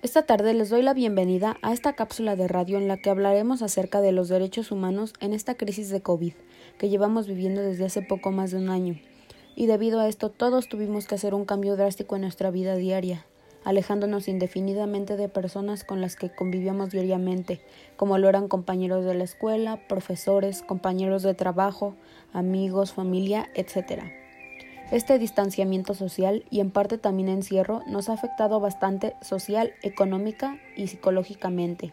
Esta tarde les doy la bienvenida a esta cápsula de radio en la que hablaremos acerca de los derechos humanos en esta crisis de COVID que llevamos viviendo desde hace poco más de un año. Y debido a esto todos tuvimos que hacer un cambio drástico en nuestra vida diaria, alejándonos indefinidamente de personas con las que convivíamos diariamente, como lo eran compañeros de la escuela, profesores, compañeros de trabajo, amigos, familia, etc. Este distanciamiento social y en parte también encierro nos ha afectado bastante social, económica y psicológicamente.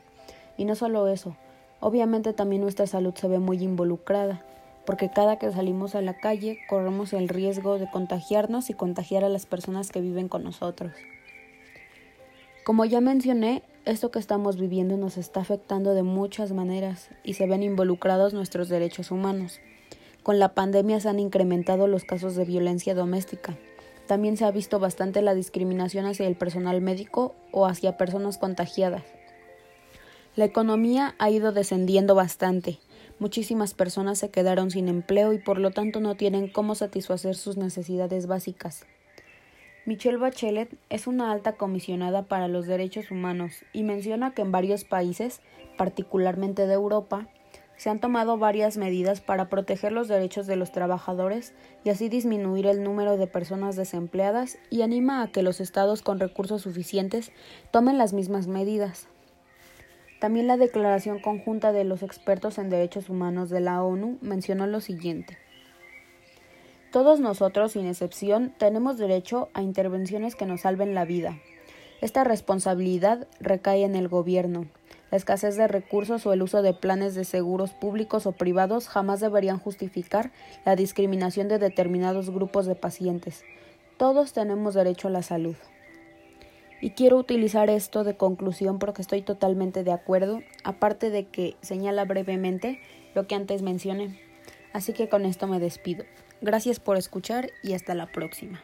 Y no solo eso, obviamente también nuestra salud se ve muy involucrada, porque cada que salimos a la calle corremos el riesgo de contagiarnos y contagiar a las personas que viven con nosotros. Como ya mencioné, esto que estamos viviendo nos está afectando de muchas maneras y se ven involucrados nuestros derechos humanos. Con la pandemia se han incrementado los casos de violencia doméstica. También se ha visto bastante la discriminación hacia el personal médico o hacia personas contagiadas. La economía ha ido descendiendo bastante. Muchísimas personas se quedaron sin empleo y por lo tanto no tienen cómo satisfacer sus necesidades básicas. Michelle Bachelet es una alta comisionada para los derechos humanos y menciona que en varios países, particularmente de Europa, se han tomado varias medidas para proteger los derechos de los trabajadores y así disminuir el número de personas desempleadas y anima a que los estados con recursos suficientes tomen las mismas medidas. También la Declaración Conjunta de los Expertos en Derechos Humanos de la ONU mencionó lo siguiente. Todos nosotros, sin excepción, tenemos derecho a intervenciones que nos salven la vida. Esta responsabilidad recae en el gobierno, la escasez de recursos o el uso de planes de seguros públicos o privados jamás deberían justificar la discriminación de determinados grupos de pacientes. Todos tenemos derecho a la salud. Y quiero utilizar esto de conclusión porque estoy totalmente de acuerdo, aparte de que señala brevemente lo que antes mencioné. Así que con esto me despido. Gracias por escuchar y hasta la próxima.